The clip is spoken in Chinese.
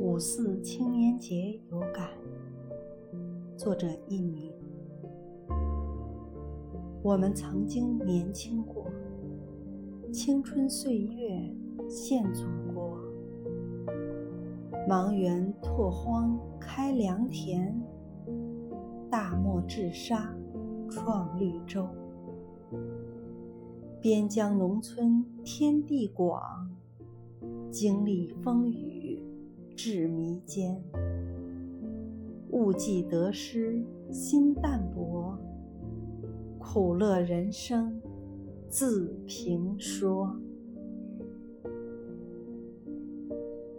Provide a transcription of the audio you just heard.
五四青年节有感。作者佚名。我们曾经年轻过，青春岁月献祖国。茫原拓荒开良田，大漠治沙创绿洲。边疆农村天地广，经历风雨至迷坚。误记得失心淡泊，苦乐人生自评说。